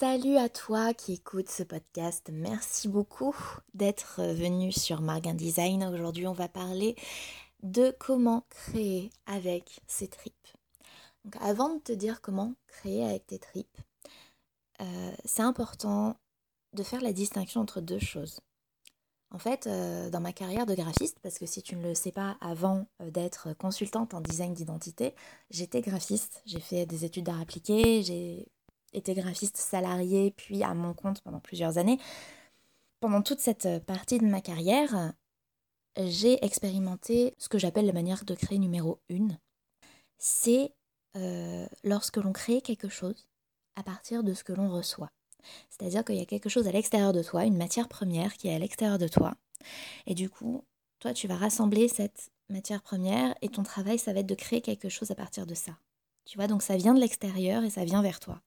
Salut à toi qui écoute ce podcast. Merci beaucoup d'être venu sur Marguin Design. Aujourd'hui, on va parler de comment créer avec ses tripes. Avant de te dire comment créer avec tes tripes, euh, c'est important de faire la distinction entre deux choses. En fait, euh, dans ma carrière de graphiste, parce que si tu ne le sais pas, avant euh, d'être consultante en design d'identité, j'étais graphiste. J'ai fait des études d'art appliqué, j'ai été graphiste salarié, puis à mon compte pendant plusieurs années. Pendant toute cette partie de ma carrière, j'ai expérimenté ce que j'appelle la manière de créer numéro 1. C'est euh, lorsque l'on crée quelque chose à partir de ce que l'on reçoit. C'est-à-dire qu'il y a quelque chose à l'extérieur de toi, une matière première qui est à l'extérieur de toi. Et du coup, toi, tu vas rassembler cette matière première et ton travail, ça va être de créer quelque chose à partir de ça. Tu vois, donc ça vient de l'extérieur et ça vient vers toi.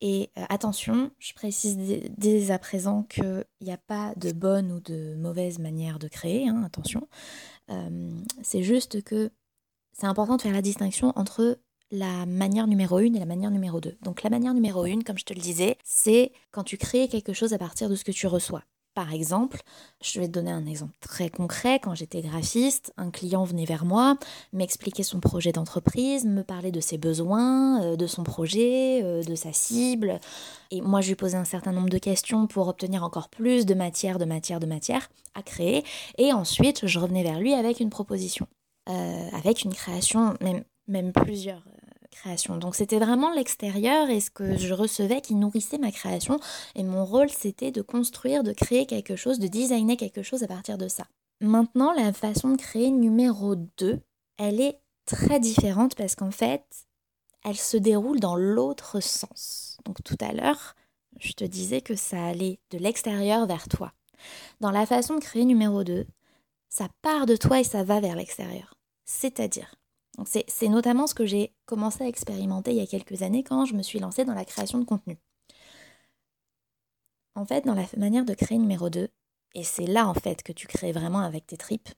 Et euh, attention, je précise dès, à présent qu'il n'y a pas de bonne ou de mauvaise manière de créer, hein, attention. Euh, c'est juste que c'est important de faire la distinction entre la manière numéro 1 et la manière numéro 2. Donc la manière numéro 1, comme je te le disais, c'est quand tu crées quelque chose à partir de ce que tu reçois. Par exemple, je vais te donner un exemple très concret. Quand j'étais graphiste, un client venait vers moi, m'expliquait son projet d'entreprise, me parlait de ses besoins, euh, de son projet, euh, de sa cible. Et moi, je lui posais un certain nombre de questions pour obtenir encore plus de matière, de matière, de matière à créer. Et ensuite, je revenais vers lui avec une proposition, euh, avec une création, même, même plusieurs Donc c'était vraiment l'extérieur et ce que je recevais qui nourrissait ma création. Et mon rôle, c'était de construire, de créer quelque chose, de designer quelque chose à partir de ça. Maintenant, la façon de créer numéro 2, elle est très différente parce qu'en fait, elle se déroule dans l'autre sens. Donc tout à l'heure, je te disais que ça allait de l'extérieur vers toi. Dans la façon de créer numéro 2, ça part de toi et ça va vers l'extérieur. C'est-à-dire, c'est notamment ce que j'ai commencé à expérimenter il y a quelques années quand je me suis lancée dans la création de contenu. En fait, dans la manière de créer numéro 2, et c'est là en fait que tu crées vraiment avec tes tripes,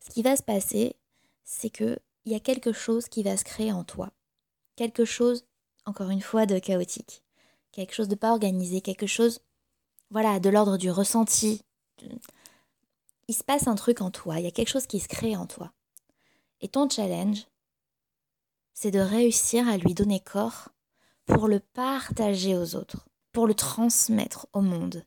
ce qui va se passer, c'est que il y a quelque chose qui va se créer en toi. Quelque chose, encore une fois, de chaotique. Quelque chose de pas organisé, quelque chose, voilà, de l'ordre du ressenti. Il se passe un truc en toi, il y a quelque chose qui se crée en toi. Et ton challenge, c'est de réussir à lui donner corps pour le partager aux autres, pour le transmettre au monde.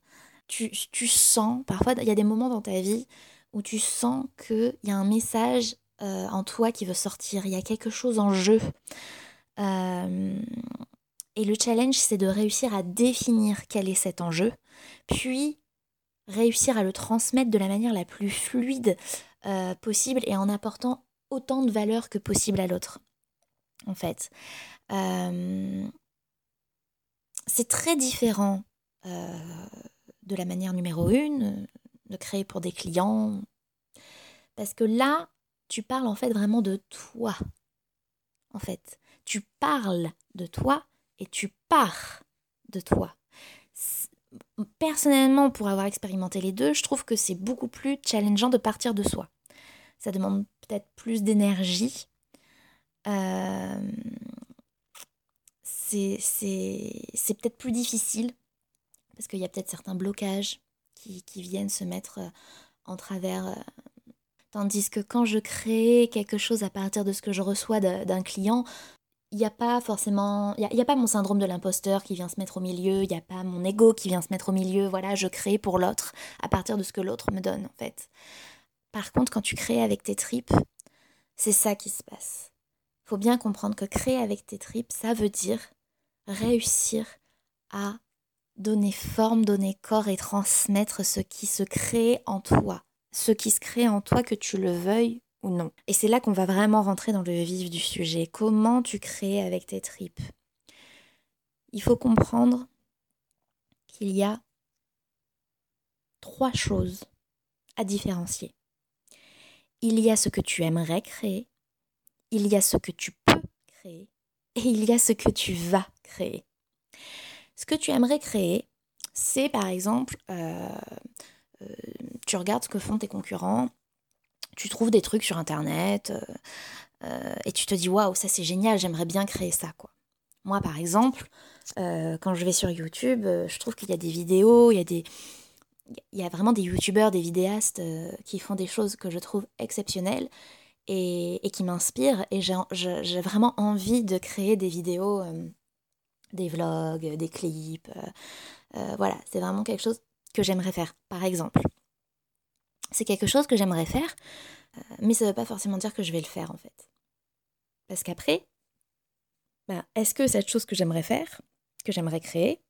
Tu, tu sens, parfois, il y a des moments dans ta vie où tu sens qu'il y a un message euh, en toi qui veut sortir, il y a quelque chose en jeu. Euh, et le challenge, c'est de réussir à définir quel est cet enjeu, puis réussir à le transmettre de la manière la plus fluide euh, possible et en apportant autant de valeur que possible à l'autre, en fait. Euh, c'est très différent euh, de la manière numéro une, de créer pour des clients, parce que là, tu parles en fait vraiment de toi. En fait, tu parles de toi et tu pars de toi. Personnellement, pour avoir expérimenté les deux, je trouve que c'est beaucoup plus challengeant de partir de soi. Ça demande peut-être plus d'énergie. Euh, c'est peut-être plus difficile parce qu'il y a peut-être certains blocages qui, viennent se mettre euh, en travers. Euh. Tandis que quand je crée quelque chose à partir de ce que je reçois d'un client, il n'y a pas forcément, il n'y a, pas mon syndrome de l'imposteur qui vient se mettre au milieu, il n'y a pas mon ego qui vient se mettre au milieu, voilà, je crée pour l'autre à partir de ce que l'autre me donne en fait. Par contre, quand tu crées avec tes tripes, c'est ça qui se passe. Faut bien comprendre que créer avec tes tripes, ça veut dire réussir à donner forme, donner corps et transmettre ce qui se crée en toi. Ce qui se crée en toi, que tu le veuilles ou non. Et c'est là qu'on va vraiment rentrer dans le vif du sujet. Comment tu crées avec tes tripes? Il faut comprendre qu'il y a trois choses à différencier. Il y a ce que tu aimerais créer, il y a ce que tu peux créer et il y a ce que tu vas créer. Ce que tu aimerais créer, c'est par exemple, euh, euh, tu regardes ce que font tes concurrents, tu trouves des trucs sur Internet euh, et tu te dis waouh, ça c'est génial, j'aimerais bien créer ça quoi. Moi par exemple, quand je vais sur YouTube, je trouve qu'il y a des vidéos, il y a des, il y a vraiment des youtubeurs, des vidéastes qui font des choses que je trouve exceptionnelles et, qui m'inspirent. Et j'ai vraiment envie de créer des vidéos, des vlogs, des clips. voilà, c'est vraiment quelque chose que j'aimerais faire, par exemple. C'est quelque chose que j'aimerais faire, euh, mais ça ne veut pas forcément dire que je vais le faire en fait. Parce qu'après, bah, est-ce que cette chose que j'aimerais faire, que j'aimerais créer,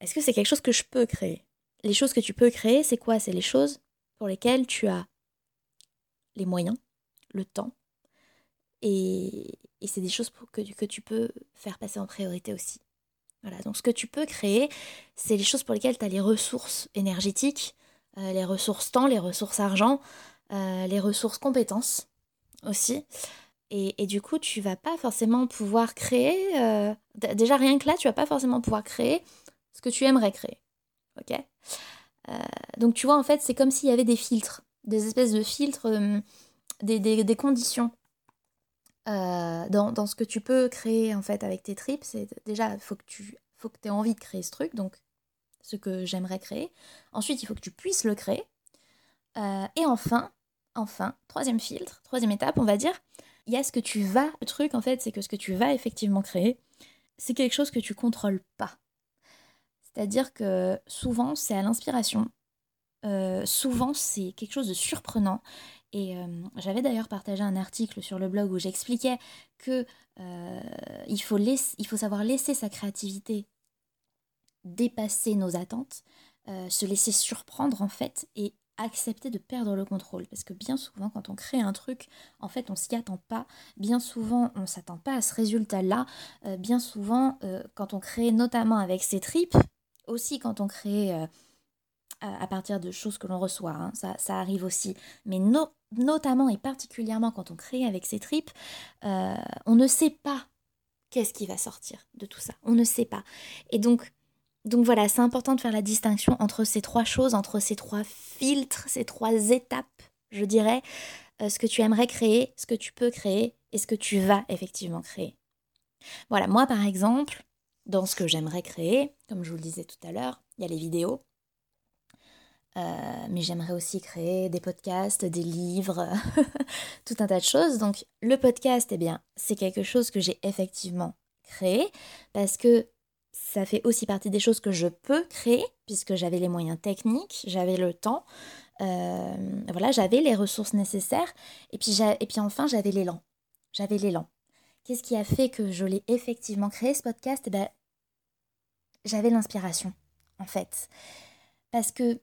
est-ce que c'est quelque chose que je peux créer? Les choses que tu peux créer, c'est quoi? C'est les choses pour lesquelles tu as les moyens, le temps, et, c'est des choses que, que tu peux faire passer en priorité aussi. Voilà, donc ce que tu peux créer, c'est les choses pour lesquelles tu as les ressources énergétiques, euh, les ressources temps, les ressources argent, euh, les ressources compétences aussi. Et, du coup, tu vas pas forcément pouvoir créer, euh, déjà rien que là, tu vas pas forcément pouvoir créer ce que tu aimerais créer. Ok Donc tu vois, en fait, c'est comme s'il y avait des filtres, des espèces de filtres, des, des, conditions dans, dans, ce que tu peux créer en fait avec tes tripes, c'est déjà il faut que tu faut que aies envie de créer ce truc, donc ce que j'aimerais créer. Ensuite, il faut que tu puisses le créer. Euh, et enfin, enfin, troisième filtre, troisième étape, on va dire, il y a ce que tu vas. Le truc, en fait, c'est que ce que tu vas effectivement créer, c'est quelque chose que tu contrôles pas. C'est-à-dire que souvent, c'est à l'inspiration. Euh, souvent, c'est quelque chose de surprenant. Et euh, j'avais d'ailleurs partagé un article sur le blog où j'expliquais que il, faut il faut savoir laisser sa créativité dépasser nos attentes, euh, se laisser surprendre en fait et accepter de perdre le contrôle. Parce que bien souvent, quand on crée un truc, en fait, on s'y attend pas. Bien souvent, on s'attend pas à ce résultat-là. Euh, bien souvent, euh, quand on crée notamment avec ses tripes, aussi quand on crée à, partir de choses que l'on reçoit, hein, ça, ça, arrive aussi. Mais notamment et particulièrement quand on crée avec ses tripes, on ne sait pas qu'est-ce qui va sortir de tout ça. On ne sait pas. Et donc, donc voilà, c'est important de faire la distinction entre ces trois choses, entre ces trois filtres, ces trois étapes, je dirais, euh, ce que tu aimerais créer, ce que tu peux créer et ce que tu vas effectivement créer. Voilà, moi par exemple, dans ce que j'aimerais créer, comme je vous le disais tout à l'heure, il y a les vidéos, euh, mais j'aimerais aussi créer des podcasts, des livres, tout un tas de choses. Donc le podcast, eh bien, c'est quelque chose que j'ai effectivement créé parce que ça fait aussi partie des choses que je peux créer, puisque j'avais les moyens techniques, j'avais le temps, euh, voilà, j'avais les ressources nécessaires, et puis, et puis enfin, j'avais l'élan. J'avais l'élan. Qu'est-ce qui a fait que je l'ai effectivement créé, ce podcast? Eh ben, J'avais l'inspiration, en fait. Parce que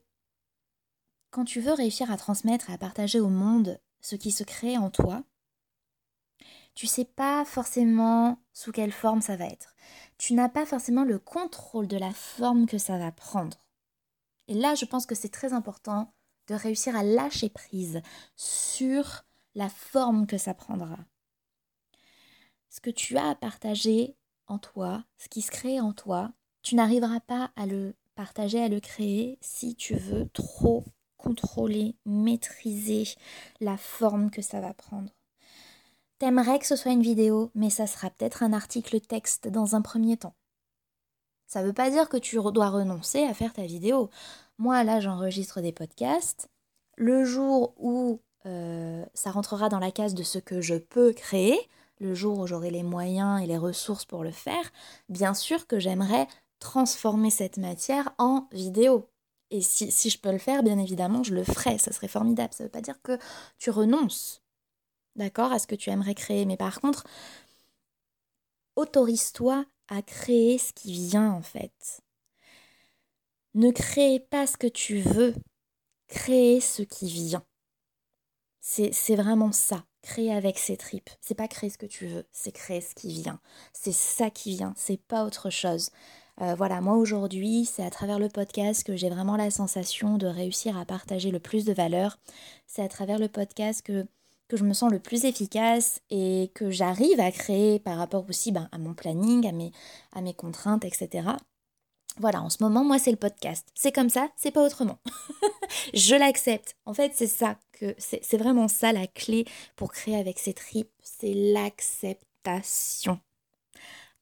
quand tu veux réussir à transmettre et à partager au monde ce qui se crée en toi, tu sais pas forcément sous quelle forme ça va être. Tu n'as pas forcément le contrôle de la forme que ça va prendre. Et là, je pense que c'est très important de réussir à lâcher prise sur la forme que ça prendra. Ce que tu as à partager en toi, ce qui se crée en toi, tu n'arriveras pas à le partager, à le créer si tu veux trop contrôler, maîtriser la forme que ça va prendre. T'aimerais que ce soit une vidéo, mais ça sera peut-être un article texte dans un premier temps. Ça veut pas dire que tu dois renoncer à faire ta vidéo. Moi, là, j'enregistre des podcasts. Le jour où euh, ça rentrera dans la case de ce que je peux créer, le jour où j'aurai les moyens et les ressources pour le faire, bien sûr que j'aimerais transformer cette matière en vidéo. Et si, si, je peux le faire, bien évidemment, je le ferai. Ça serait formidable. Ça ne veut pas dire que tu renonces d'accord, à ce que tu aimerais créer. Mais par contre, autorise-toi à créer ce qui vient en fait. Ne crée pas ce que tu veux, crée ce qui vient. C'est vraiment ça, créer avec ses tripes. C'est pas créer ce que tu veux, c'est créer ce qui vient. C'est ça qui vient, c'est pas autre chose. Euh, voilà, moi aujourd'hui, c'est à travers le podcast que j'ai vraiment la sensation de réussir à partager le plus de valeur. C'est à travers le podcast que, que je me sens le plus efficace et que j'arrive à créer par rapport aussi ben, à mon planning, à mes, à mes contraintes, etc. Voilà, en ce moment, moi, c'est le podcast. C'est comme ça, c'est pas autrement. je l'accepte. En fait, c'est ça que c'est vraiment ça la clé pour créer avec ses tripes, c'est l'acceptation.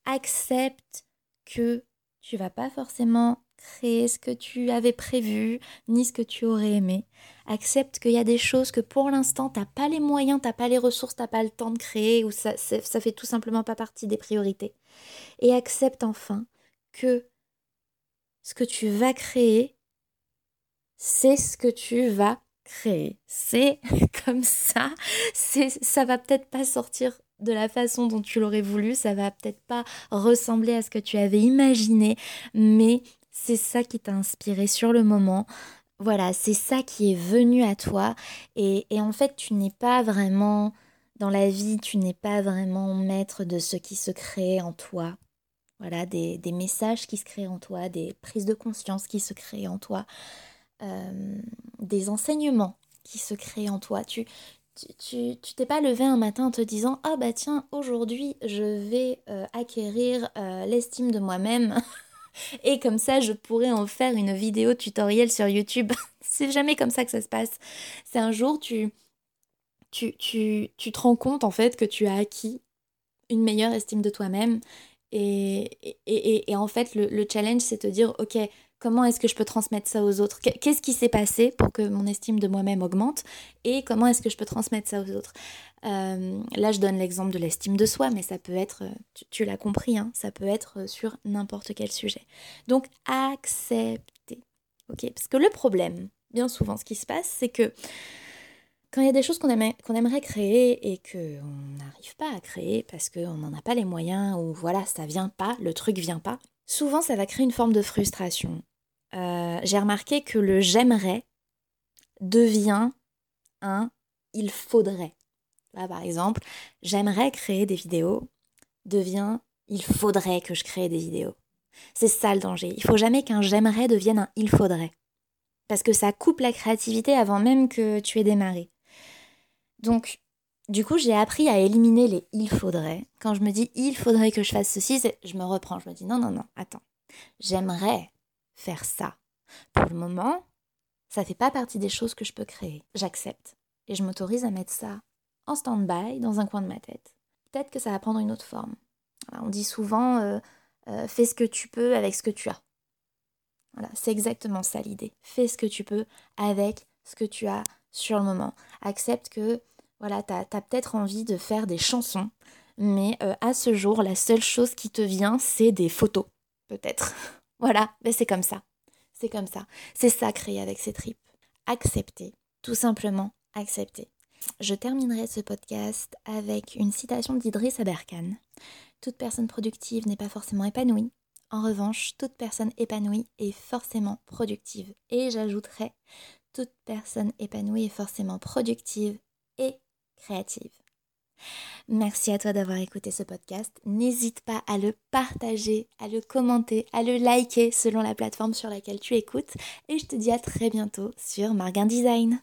Accepte que tu vas pas forcément créer ce que tu avais prévu, ni ce que tu aurais aimé. Accepte qu'il y a des choses que pour l'instant, tu n'as pas les moyens, tu n'as pas les ressources, tu n'as pas le temps de créer, ou ça, ça fait tout simplement pas partie des priorités. Et accepte enfin que ce que tu vas créer, c'est ce que tu vas créer. C'est comme ça. C'est, ça va peut-être pas sortir de la façon dont tu l'aurais voulu, ça va peut-être pas ressembler à ce que tu avais imaginé, mais c'est ça qui t'a inspiré sur le moment. Voilà, c'est ça qui est venu à toi. Et, et en fait, tu n'es pas vraiment dans la vie, tu n'es pas vraiment maître de ce qui se crée en toi. Voilà, des, messages qui se créent en toi, des prises de conscience qui se créent en toi, euh, des enseignements qui se créent en toi. Tu t'es pas levé un matin en te disant ah bah tiens aujourd'hui je vais euh, acquérir euh, l'estime de moi-même et comme ça je pourrais en faire une vidéo tutoriel sur YouTube. C'est jamais comme ça que ça se passe. C'est un jour tu, tu, tu, tu te rends compte en fait que tu as acquis une meilleure estime de toi-même et, et, et, en fait, le, challenge, c'est de dire, OK, comment est-ce que je peux transmettre ça aux autres? Qu'est-ce qui s'est passé pour que mon estime de moi-même augmente? Et comment est-ce que je peux transmettre ça aux autres? Euh, Là, je donne l'exemple de l'estime de soi, mais ça peut être, tu, l'as compris, hein, ça peut être sur n'importe quel sujet. Donc, accepter. Parce que le problème, bien souvent, ce qui se passe, c'est que quand il y a des choses qu'on aimerait créer et qu'on n'arrive pas à créer parce qu'on n'en a pas les moyens ou voilà, ça vient pas, le truc vient pas, souvent ça va créer une forme de frustration. Euh, j'ai remarqué que le j'aimerais devient un il faudrait. Là, par exemple, j'aimerais créer des vidéos devient il faudrait que je crée des vidéos. C'est ça le danger. Il faut jamais qu'un j'aimerais devienne un il faudrait. Parce que ça coupe la créativité avant même que tu aies démarré. Donc, du coup, j'ai appris à éliminer les il faudrait. Quand je me dis il faudrait que je fasse ceci, je me reprends. Je me dis non, non, non, attends. J'aimerais faire ça. Pour le moment, ça fait pas partie des choses que je peux créer. J'accepte. Et je m'autorise à mettre ça en stand-by dans un coin de ma tête. Peut-être que ça va prendre une autre forme. on dit souvent euh, euh, fais ce que tu peux avec ce que tu as. Voilà, c'est exactement ça l'idée. Fais ce que tu peux avec ce que tu as sur le moment. Accepte que voilà, tu as, peut-être envie de faire des chansons, mais euh, à ce jour, la seule chose qui te vient, c'est des photos, peut-être. voilà, mais c'est comme ça. C'est comme ça. C'est ça créer avec ses tripes. Accepter, tout simplement accepter. Je terminerai ce podcast avec une citation d'Idriss Aberkan. Toute personne productive n'est pas forcément épanouie. En revanche, toute personne épanouie est forcément productive. Et j'ajouterai, toute personne épanouie est forcément productive et créative. Merci à toi d'avoir écouté ce podcast. N'hésite pas à le partager, à le commenter, à le liker selon la plateforme sur laquelle tu écoutes. Et je te dis à très bientôt sur Margin Design.